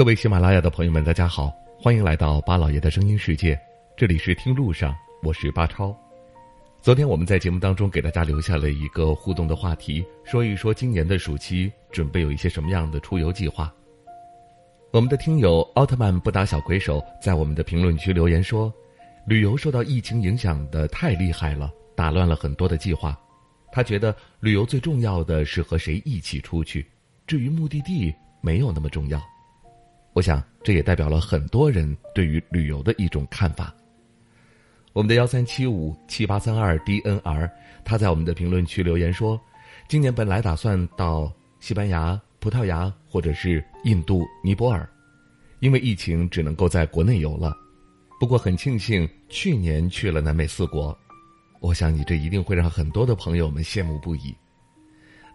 各位喜马拉雅的朋友们，大家好，欢迎来到巴老爷的声音世界，这里是听路上，我是巴超。昨天我们在节目当中给大家留下了一个互动的话题，说一说今年的暑期准备有一些什么样的出游计划。我们的听友奥特曼不打小鬼手在我们的评论区留言说，旅游受到疫情影响的太厉害了，打乱了很多的计划。他觉得旅游最重要的是和谁一起出去，至于目的地没有那么重要。我想，这也代表了很多人对于旅游的一种看法。我们的幺三七五七八三二 DNR，他在我们的评论区留言说，今年本来打算到西班牙、葡萄牙或者是印度尼泊尔，因为疫情只能够在国内游了。不过很庆幸去年去了南美四国，我想你这一定会让很多的朋友们羡慕不已。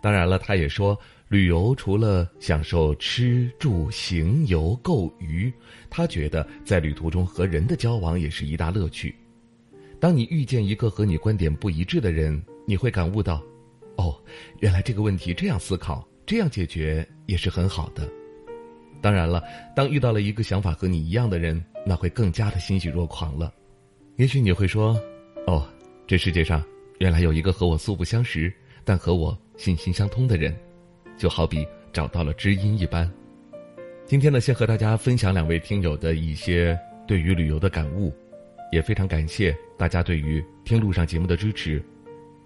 当然了，他也说。旅游除了享受吃住行游购娱，他觉得在旅途中和人的交往也是一大乐趣。当你遇见一个和你观点不一致的人，你会感悟到，哦，原来这个问题这样思考、这样解决也是很好的。当然了，当遇到了一个想法和你一样的人，那会更加的欣喜若狂了。也许你会说，哦，这世界上原来有一个和我素不相识，但和我心心相通的人。就好比找到了知音一般。今天呢，先和大家分享两位听友的一些对于旅游的感悟，也非常感谢大家对于听路上节目的支持。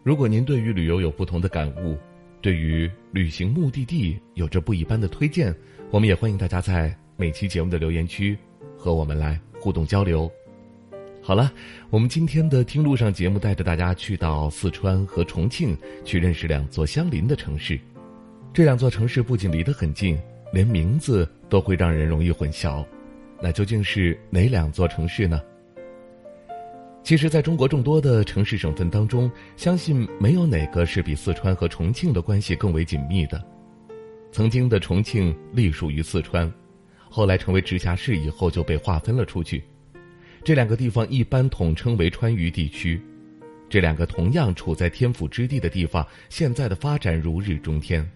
如果您对于旅游有不同的感悟，对于旅行目的地有着不一般的推荐，我们也欢迎大家在每期节目的留言区和我们来互动交流。好了，我们今天的听路上节目带着大家去到四川和重庆，去认识两座相邻的城市。这两座城市不仅离得很近，连名字都会让人容易混淆。那究竟是哪两座城市呢？其实，在中国众多的城市省份当中，相信没有哪个是比四川和重庆的关系更为紧密的。曾经的重庆隶属于四川，后来成为直辖市以后就被划分了出去。这两个地方一般统称为川渝地区。这两个同样处在天府之地的地方，现在的发展如日中天。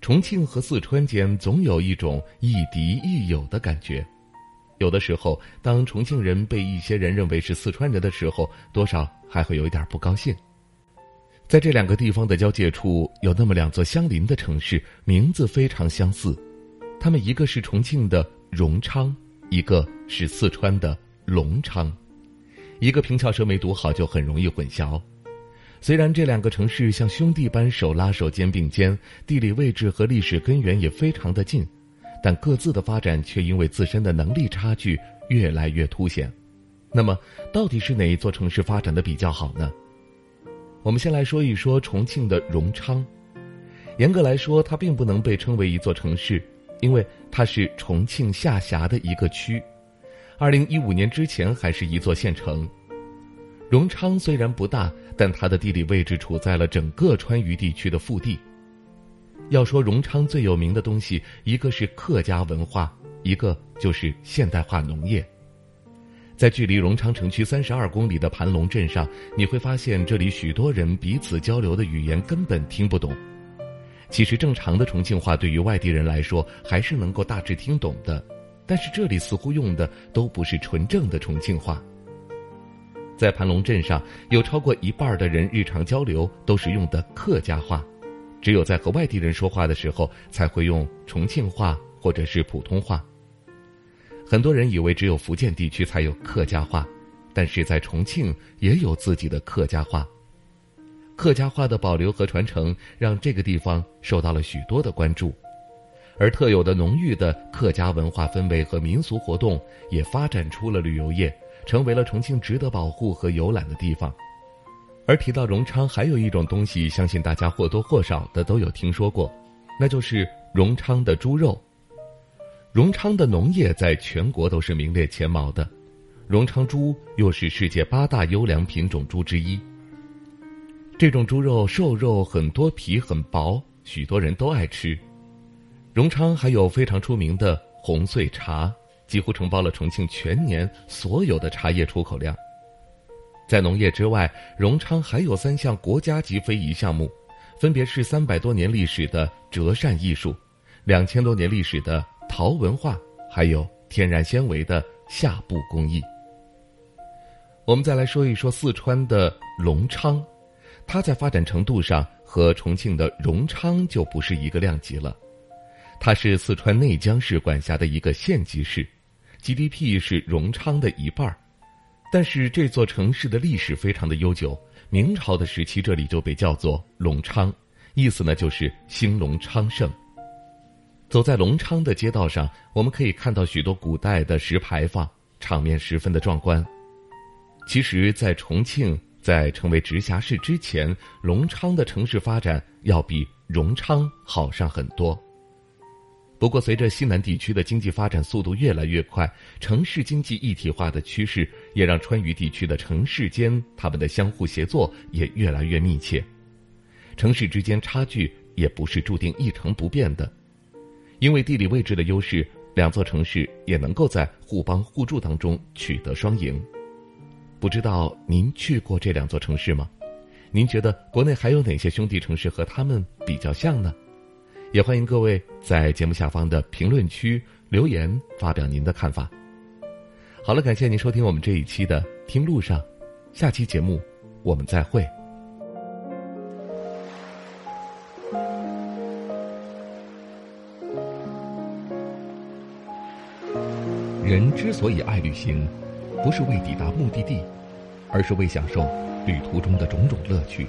重庆和四川间总有一种亦敌亦友的感觉，有的时候，当重庆人被一些人认为是四川人的时候，多少还会有一点不高兴。在这两个地方的交界处，有那么两座相邻的城市，名字非常相似，它们一个是重庆的荣昌，一个是四川的隆昌，一个平翘舌没读好就很容易混淆。虽然这两个城市像兄弟般手拉手肩并肩，地理位置和历史根源也非常的近，但各自的发展却因为自身的能力差距越来越凸显。那么，到底是哪一座城市发展的比较好呢？我们先来说一说重庆的荣昌。严格来说，它并不能被称为一座城市，因为它是重庆下辖的一个区。二零一五年之前还是一座县城。荣昌虽然不大，但它的地理位置处在了整个川渝地区的腹地。要说荣昌最有名的东西，一个是客家文化，一个就是现代化农业。在距离荣昌城区三十二公里的盘龙镇上，你会发现这里许多人彼此交流的语言根本听不懂。其实正常的重庆话对于外地人来说还是能够大致听懂的，但是这里似乎用的都不是纯正的重庆话。在盘龙镇上，有超过一半的人日常交流都是用的客家话，只有在和外地人说话的时候才会用重庆话或者是普通话。很多人以为只有福建地区才有客家话，但是在重庆也有自己的客家话。客家话的保留和传承让这个地方受到了许多的关注，而特有的浓郁的客家文化氛围和民俗活动也发展出了旅游业。成为了重庆值得保护和游览的地方，而提到荣昌，还有一种东西，相信大家或多或少的都有听说过，那就是荣昌的猪肉。荣昌的农业在全国都是名列前茅的，荣昌猪又是世界八大优良品种猪之一。这种猪肉瘦肉很多，皮很薄，许多人都爱吃。荣昌还有非常出名的红穗茶。几乎承包了重庆全年所有的茶叶出口量。在农业之外，荣昌还有三项国家级非遗项目，分别是三百多年历史的折扇艺术，两千多年历史的陶文化，还有天然纤维的夏布工艺。我们再来说一说四川的隆昌，它在发展程度上和重庆的荣昌就不是一个量级了。它是四川内江市管辖的一个县级市，GDP 是荣昌的一半儿。但是这座城市的历史非常的悠久，明朝的时期这里就被叫做隆昌，意思呢就是兴隆昌盛。走在隆昌的街道上，我们可以看到许多古代的石牌坊，场面十分的壮观。其实，在重庆在成为直辖市之前，隆昌的城市发展要比荣昌好上很多。不过，随着西南地区的经济发展速度越来越快，城市经济一体化的趋势也让川渝地区的城市间他们的相互协作也越来越密切。城市之间差距也不是注定一成不变的，因为地理位置的优势，两座城市也能够在互帮互助当中取得双赢。不知道您去过这两座城市吗？您觉得国内还有哪些兄弟城市和他们比较像呢？也欢迎各位在节目下方的评论区留言发表您的看法。好了，感谢您收听我们这一期的《听路上》，下期节目我们再会。人之所以爱旅行。不是为抵达目的地，而是为享受旅途中的种种乐趣。